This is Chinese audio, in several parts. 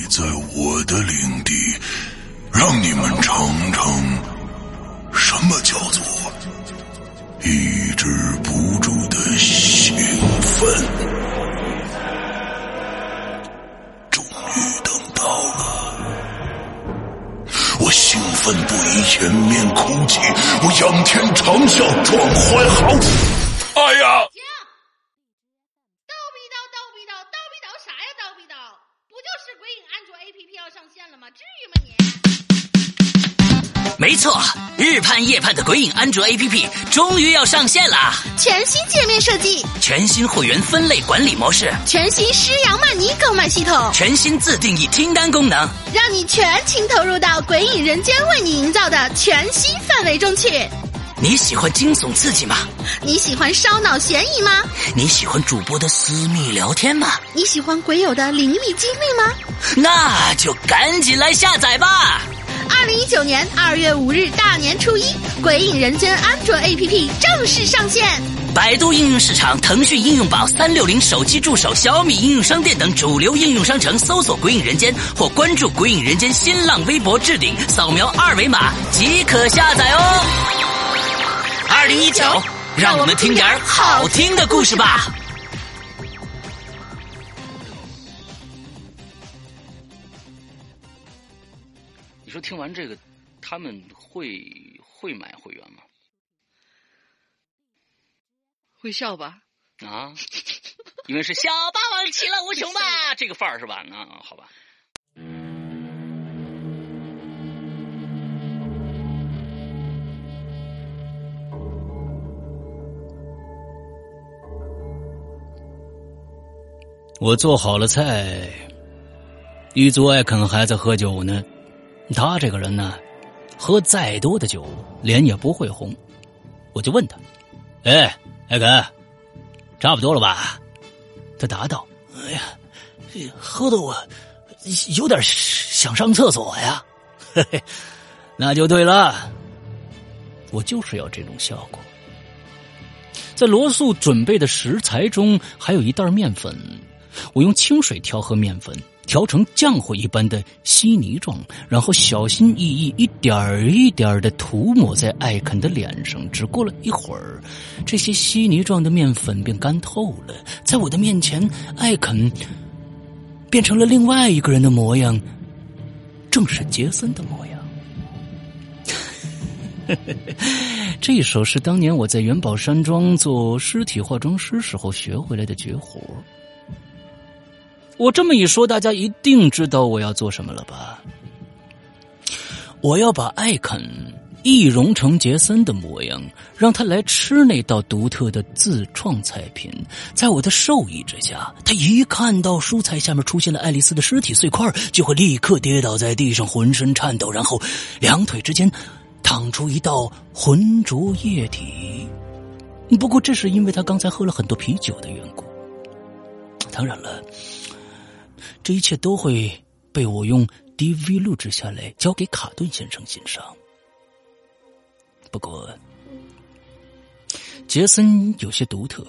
你在我的领地，让你们尝了吗？至于吗你？没错，日盼夜盼的鬼影安卓 APP 终于要上线啦！全新界面设计，全新会员分类管理模式，全新施阳曼尼购买系统，全新自定义听单功能，让你全情投入到鬼影人间为你营造的全新氛围中去。你喜欢惊悚刺激吗？你喜欢烧脑悬疑吗？你喜欢主播的私密聊天吗？你喜欢鬼友的灵异经历吗？那就赶紧来下载吧！二零一九年二月五日大年初一，《鬼影人间》安卓 APP 正式上线。百度应用市场、腾讯应用宝、三六零手机助手、小米应用商店等主流应用商城搜索“鬼影人间”或关注“鬼影人间”新浪微博置顶，扫描二维码即可下载哦。二零一九，让我们听点好听的故事吧。你说听完这个，他们会会买会员吗？会笑吧？啊，因为是小霸王其乐无穷吧，这个范儿是吧？那，好吧。我做好了菜，狱卒艾肯还在喝酒呢。他这个人呢，喝再多的酒，脸也不会红。我就问他：“哎，艾肯，差不多了吧？”他答道：“哎呀，喝的我有点想上厕所呀。”嘿嘿，那就对了，我就是要这种效果。在罗素准备的食材中，还有一袋面粉。我用清水调和面粉，调成浆糊一般的稀泥状，然后小心翼翼一点儿一点儿的涂抹在艾肯的脸上。只过了一会儿，这些稀泥状的面粉便干透了。在我的面前，艾肯变成了另外一个人的模样，正是杰森的模样。这一首是当年我在元宝山庄做尸体化妆师时候学回来的绝活。我这么一说，大家一定知道我要做什么了吧？我要把艾肯易容成杰森的模样，让他来吃那道独特的自创菜品。在我的授意之下，他一看到蔬菜下面出现了爱丽丝的尸体碎块，就会立刻跌倒在地上，浑身颤抖，然后两腿之间淌出一道浑浊液体。不过，这是因为他刚才喝了很多啤酒的缘故。当然了。这一切都会被我用 DV 录制下来，交给卡顿先生欣赏。不过，杰森有些独特，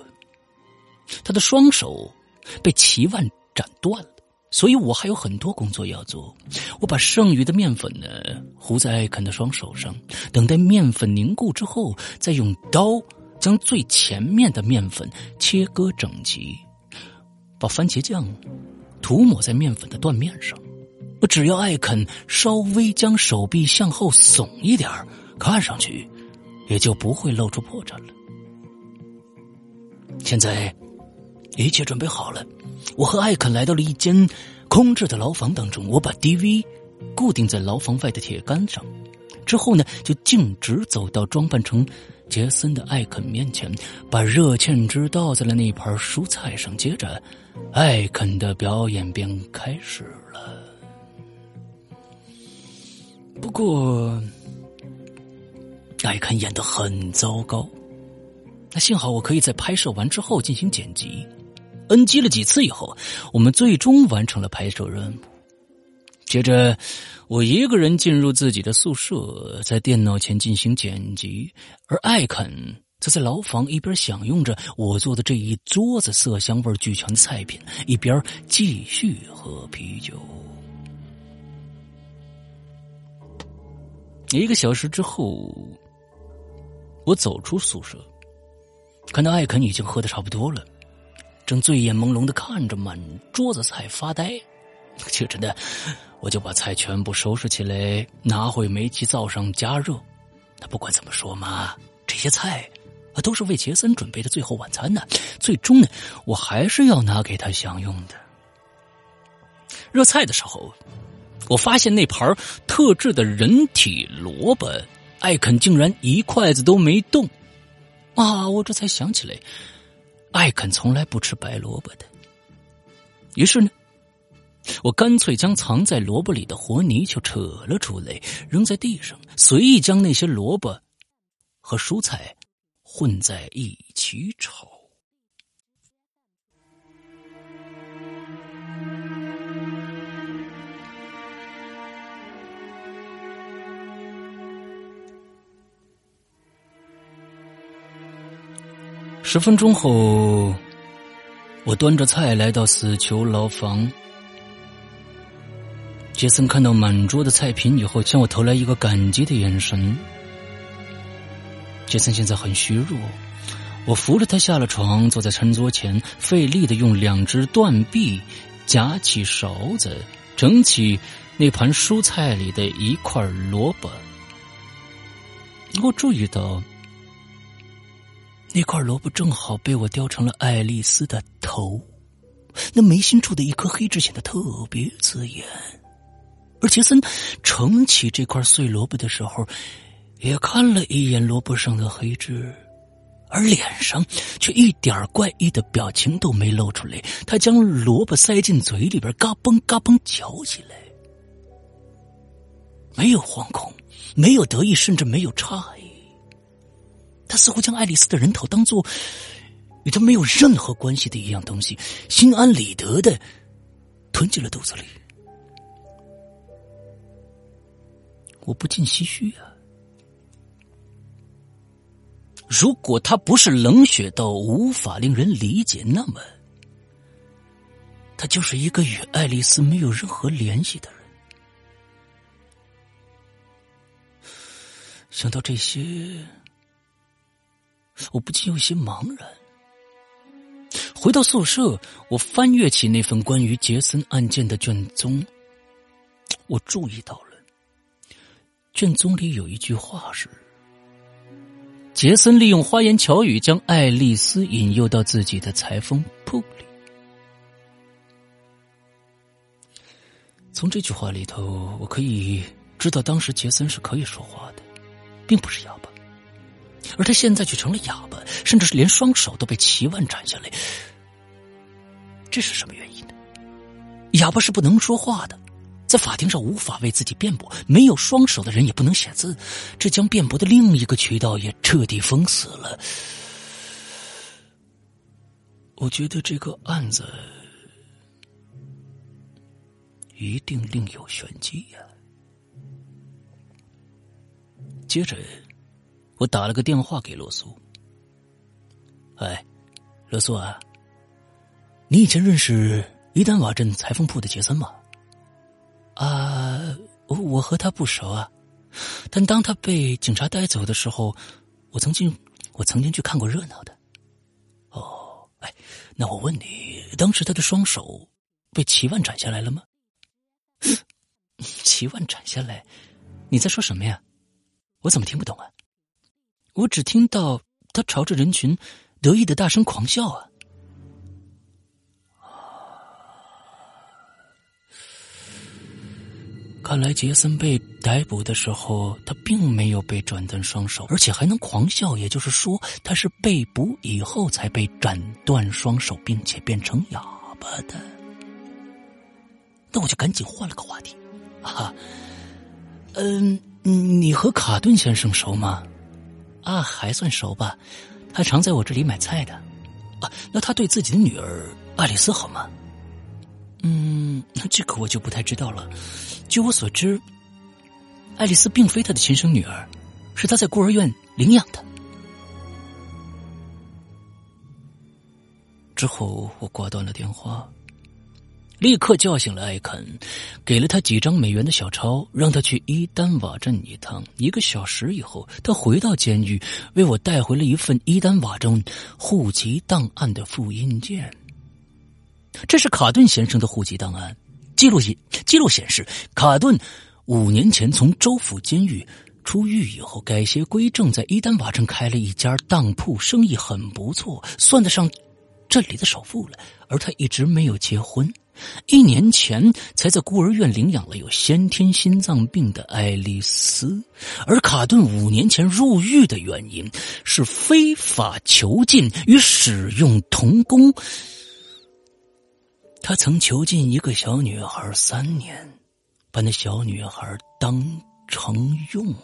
他的双手被齐腕斩断了，所以我还有很多工作要做。我把剩余的面粉呢糊在艾肯的双手上，等待面粉凝固之后，再用刀将最前面的面粉切割整齐，把番茄酱。涂抹在面粉的断面上，我只要艾肯稍微将手臂向后耸一点看上去也就不会露出破绽了。现在一切准备好了，我和艾肯来到了一间空置的牢房当中。我把 DV 固定在牢房外的铁杆上，之后呢，就径直走到装扮成杰森的艾肯面前，把热芡汁倒在了那盘蔬菜上，接着。艾肯的表演便开始了。不过，艾肯演的很糟糕。那幸好我可以在拍摄完之后进行剪辑，NG 了几次以后，我们最终完成了拍摄任务。接着，我一个人进入自己的宿舍，在电脑前进行剪辑，而艾肯则在牢房一边享用着我做的这一桌子色香味俱全的菜品，一边继续喝啤酒。一个小时之后，我走出宿舍，看到艾肯已经喝的差不多了，正醉眼朦胧的看着满桌子菜发呆。却真的，我就把菜全部收拾起来，拿回煤气灶上加热。那不管怎么说嘛，这些菜啊都是为杰森准备的最后晚餐呢。最终呢，我还是要拿给他享用的。热菜的时候，我发现那盘特制的人体萝卜，艾肯竟然一筷子都没动。啊！我这才想起来，艾肯从来不吃白萝卜的。于是呢。我干脆将藏在萝卜里的活泥鳅扯了出来，扔在地上，随意将那些萝卜和蔬菜混在一起炒。十分钟后，我端着菜来到死囚牢房。杰森看到满桌的菜品以后，向我投来一个感激的眼神。杰森现在很虚弱，我扶着他下了床，坐在餐桌前，费力的用两只断臂夹起勺子，整起那盘蔬菜里的一块萝卜。我注意到，那块萝卜正好被我雕成了爱丽丝的头，那眉心处的一颗黑痣显得特别刺眼。而杰森盛起这块碎萝卜的时候，也看了一眼萝卜上的黑痣，而脸上却一点怪异的表情都没露出来。他将萝卜塞进嘴里边，嘎嘣嘎嘣嚼起来，没有惶恐，没有得意，甚至没有诧异。他似乎将爱丽丝的人头当做与他没有任何关系的一样东西，心安理得的吞进了肚子里。我不禁唏嘘啊！如果他不是冷血到无法令人理解，那么他就是一个与爱丽丝没有任何联系的人。想到这些，我不禁有些茫然。回到宿舍，我翻阅起那份关于杰森案件的卷宗，我注意到了。卷宗里有一句话是：“杰森利用花言巧语将爱丽丝引诱到自己的裁缝铺里。”从这句话里头，我可以知道，当时杰森是可以说话的，并不是哑巴，而他现在却成了哑巴，甚至是连双手都被齐腕斩下来。这是什么原因呢？哑巴是不能说话的。在法庭上无法为自己辩驳，没有双手的人也不能写字，这将辩驳的另一个渠道也彻底封死了。我觉得这个案子一定另有玄机呀。接着，我打了个电话给罗苏。哎，罗苏啊，你以前认识伊丹瓦镇裁缝铺的杰森吗？我和他不熟啊，但当他被警察带走的时候，我曾经我曾经去看过热闹的。哦，哎，那我问你，当时他的双手被齐万斩下来了吗？齐万斩下来？你在说什么呀？我怎么听不懂啊？我只听到他朝着人群得意的大声狂笑啊！看来杰森被逮捕的时候，他并没有被斩断双手，而且还能狂笑。也就是说，他是被捕以后才被斩断双手，并且变成哑巴的。那我就赶紧换了个话题。啊，嗯，你和卡顿先生熟吗？啊，还算熟吧。他常在我这里买菜的。啊，那他对自己的女儿爱丽丝好吗？嗯，那这个我就不太知道了。据我所知，爱丽丝并非他的亲生女儿，是他在孤儿院领养的。之后，我挂断了电话，立刻叫醒了艾肯，给了他几张美元的小钞，让他去伊丹瓦镇一趟。一个小时以后，他回到监狱，为我带回了一份伊丹瓦镇户籍档案的复印件。这是卡顿先生的户籍档案，记录显记录显示，卡顿五年前从州府监狱出狱以后，改邪归正，在伊丹瓦镇开了一家当铺，生意很不错，算得上。镇里的首富了，而他一直没有结婚，一年前才在孤儿院领养了有先天心脏病的爱丽丝。而卡顿五年前入狱的原因是非法囚禁与使用童工，他曾囚禁一个小女孩三年，把那小女孩当成佣人。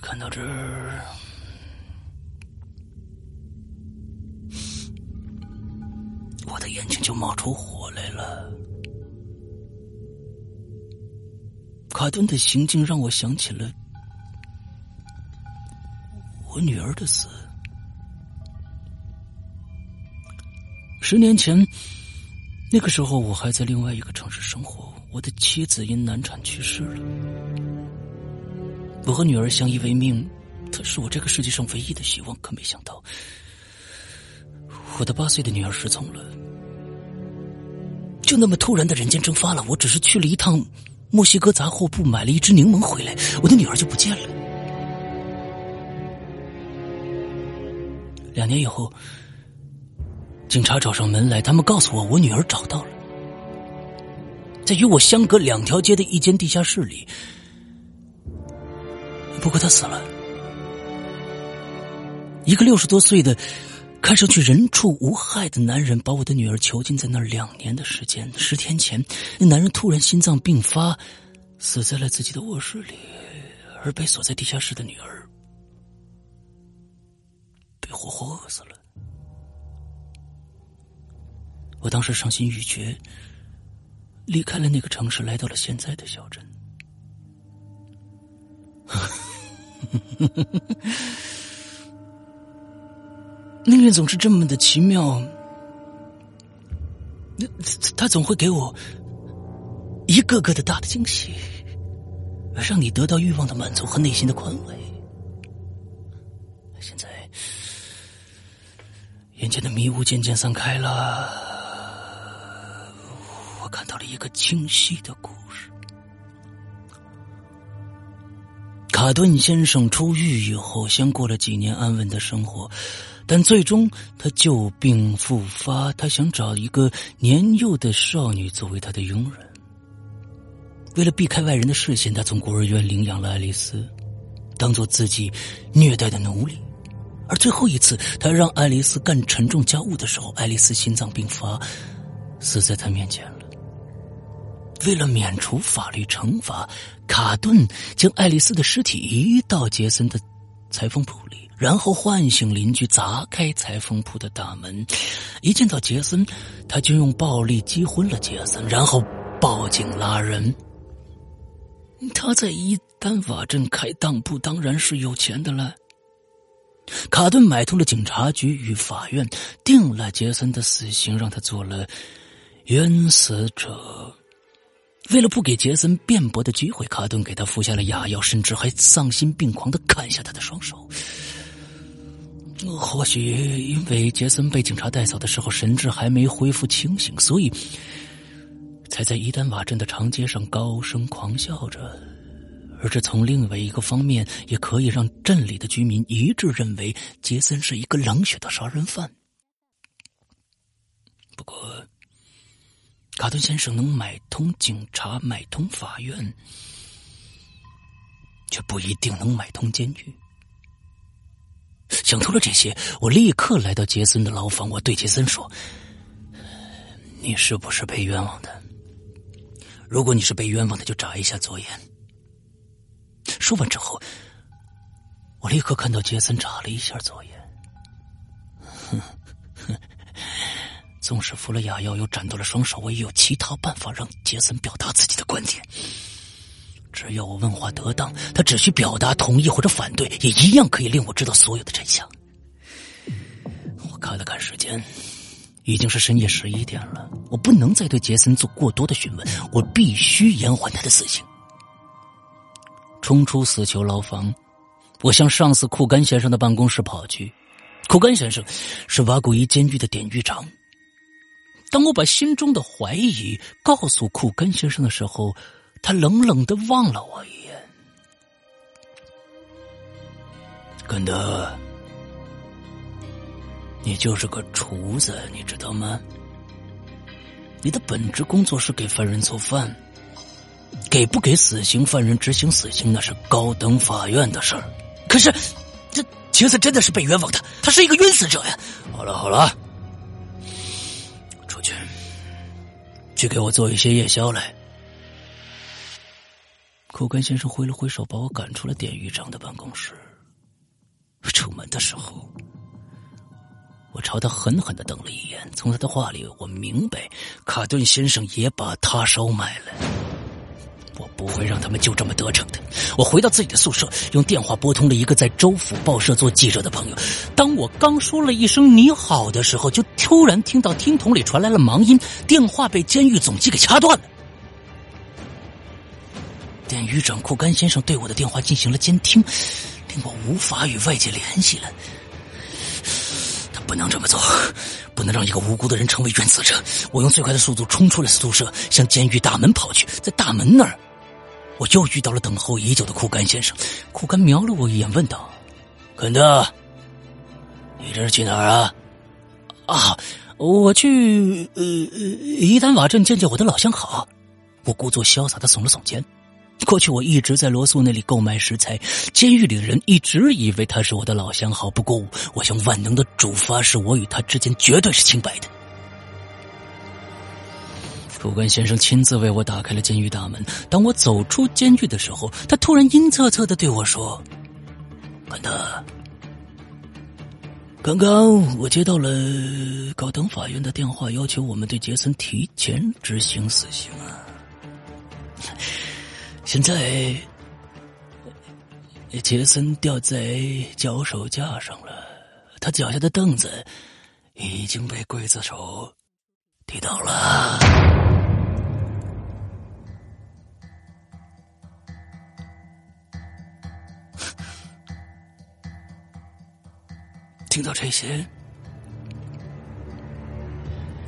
看到这儿，我的眼睛就冒出火来了。卡顿的行径让我想起了我女儿的死。十年前，那个时候我还在另外一个城市生活。我的妻子因难产去世了，我和女儿相依为命，她是我这个世界上唯一的希望。可没想到，我的八岁的女儿失踪了，就那么突然的人间蒸发了。我只是去了一趟墨西哥杂货铺买了一只柠檬回来，我的女儿就不见了。两年以后，警察找上门来，他们告诉我，我女儿找到了。在与我相隔两条街的一间地下室里，不过他死了。一个六十多岁的、看上去人畜无害的男人，把我的女儿囚禁在那儿两年的时间。十天前，那男人突然心脏病发，死在了自己的卧室里，而被锁在地下室的女儿被活活饿死了。我当时伤心欲绝。离开了那个城市，来到了现在的小镇。呵呵呵呵呵命运总是这么的奇妙，那他总会给我一个个的大的惊喜，让你得到欲望的满足和内心的宽慰。现在，眼前的迷雾渐渐散开了。我看到了一个清晰的故事。卡顿先生出狱以后，先过了几年安稳的生活，但最终他旧病复发。他想找一个年幼的少女作为他的佣人。为了避开外人的视线，他从孤儿院领养了爱丽丝，当做自己虐待的奴隶。而最后一次，他让爱丽丝干沉重家务的时候，爱丽丝心脏病发，死在他面前了。为了免除法律惩罚，卡顿将爱丽丝的尸体移到杰森的裁缝铺里，然后唤醒邻居，砸开裁缝铺的大门。一见到杰森，他就用暴力击昏了杰森，然后报警拉人。他在伊丹瓦镇开当铺，当然是有钱的了。卡顿买通了警察局与法院，定了杰森的死刑，让他做了冤死者。为了不给杰森辩驳的机会，卡顿给他服下了哑药，甚至还丧心病狂的砍下他的双手。或许因为杰森被警察带走的时候神志还没恢复清醒，所以才在伊丹瓦镇的长街上高声狂笑着。而这从另外一个方面也可以让镇里的居民一致认为杰森是一个冷血的杀人犯。不过。卡顿先生能买通警察，买通法院，却不一定能买通监狱。想通了这些，我立刻来到杰森的牢房。我对杰森说：“你是不是被冤枉的？如果你是被冤枉的，就眨一下左眼。”说完之后，我立刻看到杰森眨了一下左眼。哼哼，纵使服了哑药，又斩断了双手，我也有其他办法让杰森表达自己的观点。只要我问话得当，他只需表达同意或者反对，也一样可以令我知道所有的真相。我看了看时间，已经是深夜十一点了，我不能再对杰森做过多的询问，我必须延缓他的死刑。冲出死囚牢房，我向上司库甘先生的办公室跑去。库甘先生是瓦古伊监狱的典狱长。当我把心中的怀疑告诉库甘先生的时候，他冷冷的望了我一眼。根德，你就是个厨子，你知道吗？你的本职工作是给犯人做饭，给不给死刑犯人执行死刑那是高等法院的事儿。可是，这杰森真的是被冤枉的，他是一个冤死者呀！好了好了，出去，去给我做一些夜宵来。库根先生挥了挥手，把我赶出了典狱长的办公室。出门的时候，我朝他狠狠的瞪了一眼。从他的话里，我明白卡顿先生也把他收买了。我不会让他们就这么得逞的。我回到自己的宿舍，用电话拨通了一个在州府报社做记者的朋友。当我刚说了一声“你好”的时候，就突然听到听筒里传来了忙音，电话被监狱总机给掐断了。典狱长库甘先生对我的电话进行了监听。令我无法与外界联系了，他不能这么做，不能让一个无辜的人成为冤死者。我用最快的速度冲出了宿舍，向监狱大门跑去。在大门那儿，我又遇到了等候已久的库甘先生。库甘瞄了我一眼，问道：“肯德，你这是去哪儿啊？”“啊，我去呃伊丹瓦镇见见我的老相好。”我故作潇洒的耸了耸肩。过去我一直在罗素那里购买食材，监狱里的人一直以为他是我的老相好。不过，我向万能的主发誓，我与他之间绝对是清白的。副官先生亲自为我打开了监狱大门。当我走出监狱的时候，他突然阴恻恻的对我说：“肯德，刚刚我接到了高等法院的电话，要求我们对杰森提前执行死刑啊。”现在，杰森吊在脚手架上了，他脚下的凳子已经被刽子手踢倒了。听到这些，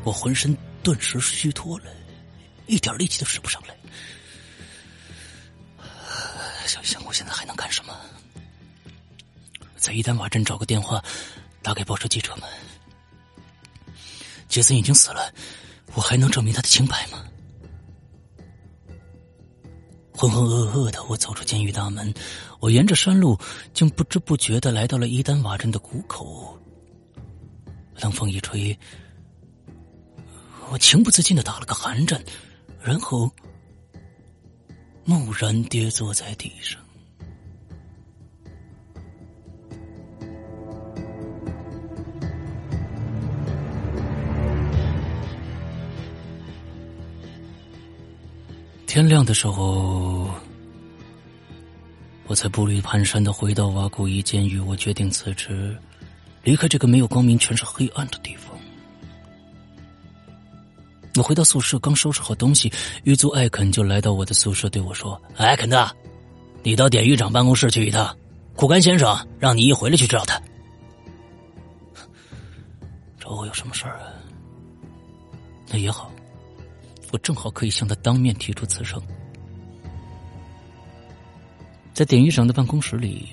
我浑身顿时虚脱了，一点力气都使不上来。想想我现在还能干什么？在伊丹瓦镇找个电话，打给报社记者们。杰森已经死了，我还能证明他的清白吗？浑浑噩噩的，我走出监狱大门，我沿着山路，竟不知不觉的来到了伊丹瓦镇的谷口。冷风一吹，我情不自禁的打了个寒战，然后。蓦然跌坐在地上。天亮的时候，我才步履蹒跚的回到瓦古伊监狱。我决定辞职，离开这个没有光明、全是黑暗的地方。我回到宿舍，刚收拾好东西，狱卒艾肯就来到我的宿舍，对我说：“艾肯的，你到典狱长办公室去一趟，库甘先生让你一回来去找他。找我有什么事儿啊？那也好，我正好可以向他当面提出辞呈。”在典狱长的办公室里，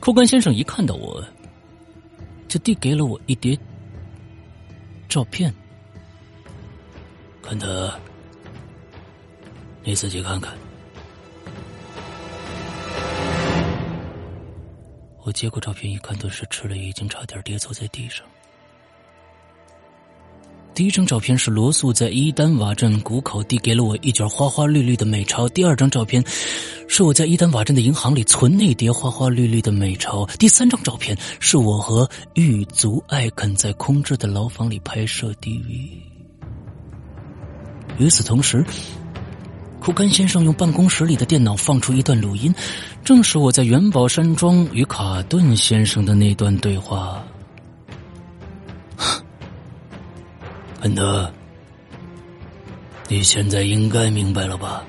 库甘先生一看到我，就递给了我一叠照片。肯德，你自己看看。我接过照片一看，顿时吃了一惊，差点跌坐在地上。第一张照片是罗素在伊丹瓦镇谷口递给了我一卷花花绿绿的美钞。第二张照片是我在伊丹瓦镇的银行里存那叠花花绿绿的美钞。第三张照片是我和狱卒艾肯在空置的牢房里拍摄 DV。与此同时，库甘先生用办公室里的电脑放出一段录音，正是我在元宝山庄与卡顿先生的那段对话。恩德，你现在应该明白了吧？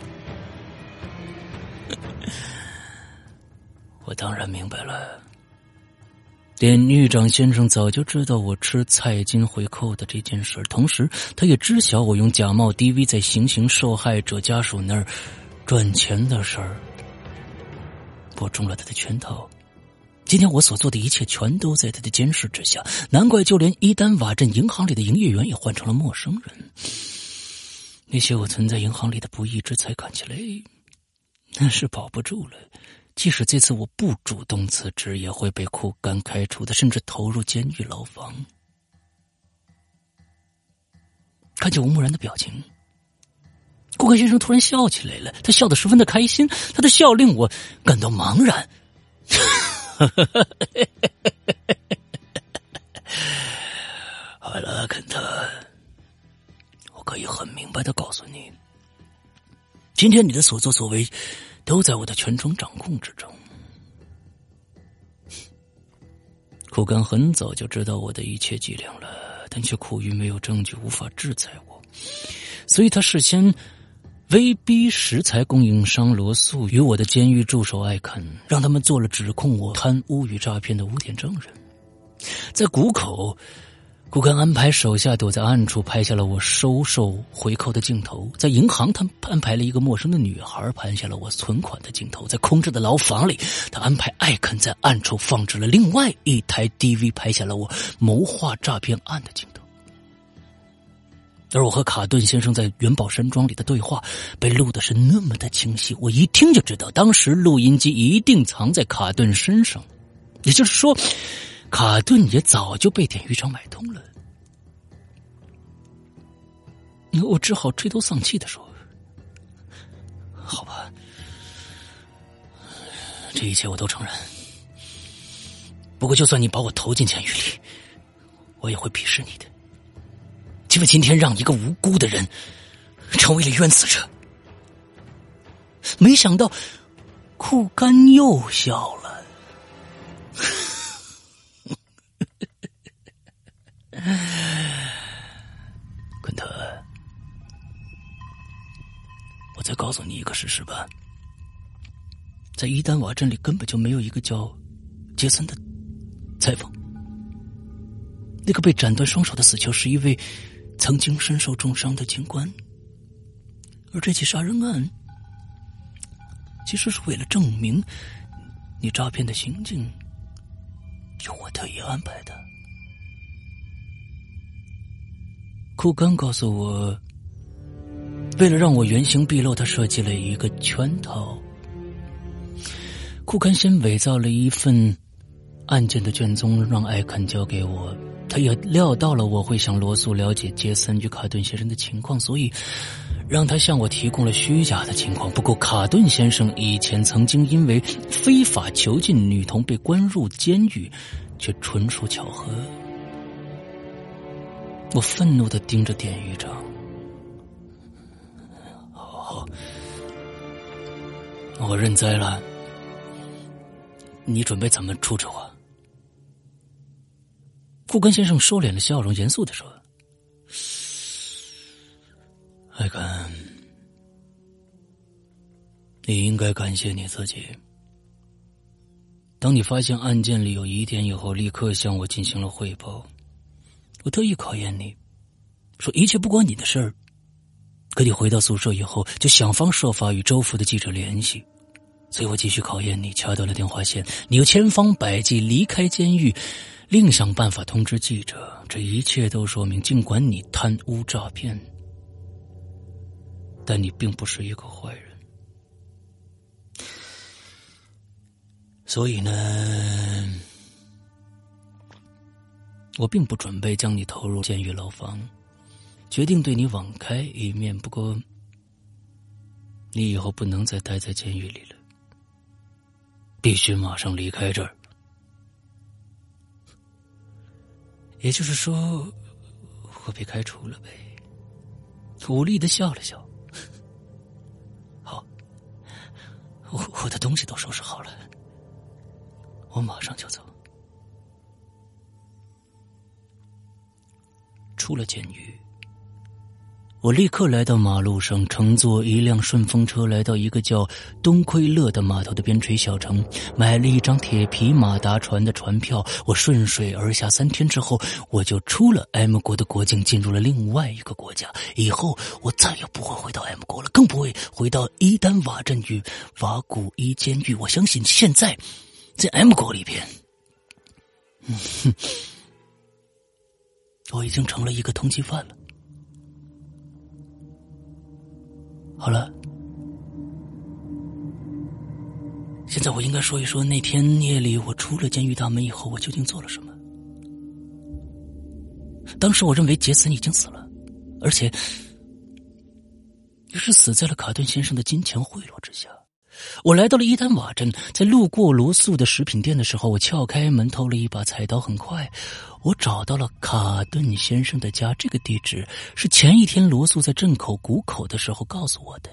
我当然明白了。典狱长先生早就知道我吃菜金回扣的这件事，同时他也知晓我用假冒 DV 在行刑受害者家属那儿赚钱的事儿。我中了他的圈套。今天我所做的一切全都在他的监视之下，难怪就连伊丹瓦镇银行里的营业员也换成了陌生人。那些我存在银行里的不义之财，看起来那是保不住了。即使这次我不主动辞职，也会被库干开除的，甚至投入监狱牢房。看见吴木然的表情，顾客先生突然笑起来了，他笑得十分的开心，他的笑令我感到茫然。好了，肯特，我可以很明白的告诉你，今天你的所作所为都在我的全程掌控之中。库甘很早就知道我的一切伎俩了，但却苦于没有证据，无法制裁我，所以他事先。威逼食材供应商罗素与我的监狱助手艾肯，让他们做了指控我贪污与诈骗的污点证人。在谷口，顾肯安排手下躲在暗处拍下了我收受回扣的镜头；在银行，他安排了一个陌生的女孩拍下了我存款的镜头；在空置的牢房里，他安排艾肯在暗处放置了另外一台 DV，拍下了我谋划诈骗案的镜头。而我和卡顿先生在元宝山庄里的对话被录的是那么的清晰，我一听就知道，当时录音机一定藏在卡顿身上，也就是说，卡顿也早就被典狱长买通了。我只好垂头丧气的说：“好吧，这一切我都承认。不过，就算你把我投进监狱里，我也会鄙视你的。”因为今天让一个无辜的人成为了冤死者，没想到库甘又笑了。再告诉你一个事实吧，在伊丹瓦镇里根本就没有一个叫杰森的裁缝，那个被斩断双手的死囚是一位。曾经身受重伤的警官，而这起杀人案其实是为了证明你诈骗的行径，由我特意安排的。库甘告诉我，为了让我原形毕露，他设计了一个圈套。库甘先伪造了一份案件的卷宗，让艾肯交给我。他也料到了我会向罗素了解杰森与卡顿先生的情况，所以让他向我提供了虚假的情况。不过，卡顿先生以前曾经因为非法囚禁女童被关入监狱，却纯属巧合。我愤怒的盯着典狱长，我认栽了。你准备怎么处置我？顾根先生收敛了笑容，严肃的说：“艾根，你应该感谢你自己。当你发现案件里有疑点以后，立刻向我进行了汇报。我特意考验你，说一切不关你的事儿。可你回到宿舍以后，就想方设法与周府的记者联系。所以我继续考验你，掐断了电话线。你又千方百计离开监狱。”另想办法通知记者，这一切都说明，尽管你贪污诈骗，但你并不是一个坏人。所以呢，我并不准备将你投入监狱牢房。决定对你网开一面。不过，你以后不能再待在监狱里了，必须马上离开这儿。也就是说，我被开除了呗。无力的笑了笑。好，我我的东西都收拾好了，我马上就走。出了监狱。我立刻来到马路上，乘坐一辆顺风车来到一个叫东奎勒的码头的边陲小城，买了一张铁皮马达船的船票。我顺水而下，三天之后我就出了 M 国的国境，进入了另外一个国家。以后我再也不会回到 M 国了，更不会回到伊丹瓦镇与瓦古伊监狱。我相信现在在 M 国里边，嗯哼，我已经成了一个通缉犯了。好了，现在我应该说一说那天夜里我出了监狱大门以后，我究竟做了什么。当时我认为杰森已经死了，而且也是死在了卡顿先生的金钱贿赂之下。我来到了伊丹瓦镇，在路过罗素的食品店的时候，我撬开门偷了一把菜刀。很快，我找到了卡顿先生的家。这个地址是前一天罗素在镇口谷口的时候告诉我的。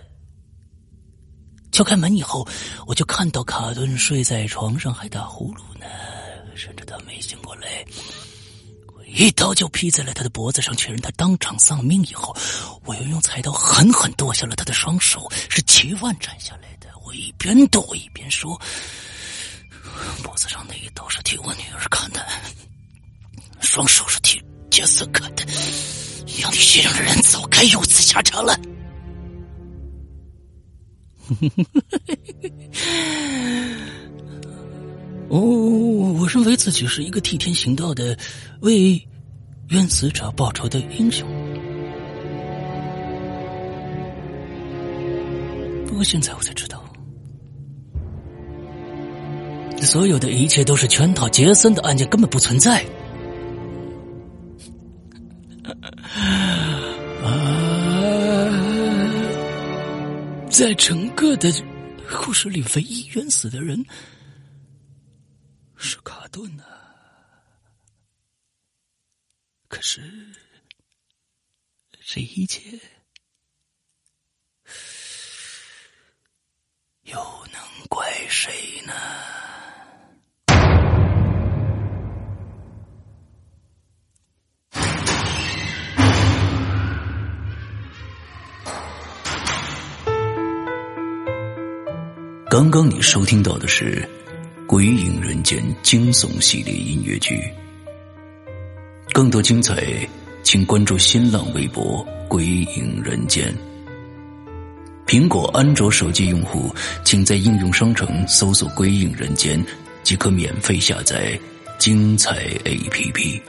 敲开门以后，我就看到卡顿睡在床上还打呼噜呢，甚至他没醒过来。我一刀就劈在了他的脖子上，确认他当场丧命以后，我又用菜刀狠狠剁下了他的双手，是七万斩下来。一边抖一边说：“脖子上那一刀是替我女儿砍的，双手是替杰森砍的。养你先生的人早该有此下场了。”哦，我认为自己是一个替天行道的、为冤死者报仇的英雄。不过现在我才知道。所有的一切都是圈套，杰森的案件根本不存在。啊，在整个的故事里，唯一冤死的人是卡顿啊！可是，这一切又能怪谁呢？刚刚你收听到的是《鬼影人间》惊悚系列音乐剧，更多精彩，请关注新浪微博“鬼影人间”。苹果、安卓手机用户，请在应用商城搜索“鬼影人间”，即可免费下载精彩 APP。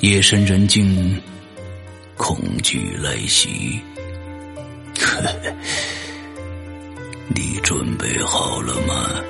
夜深人静，恐惧来袭。呵呵。你准备好了吗？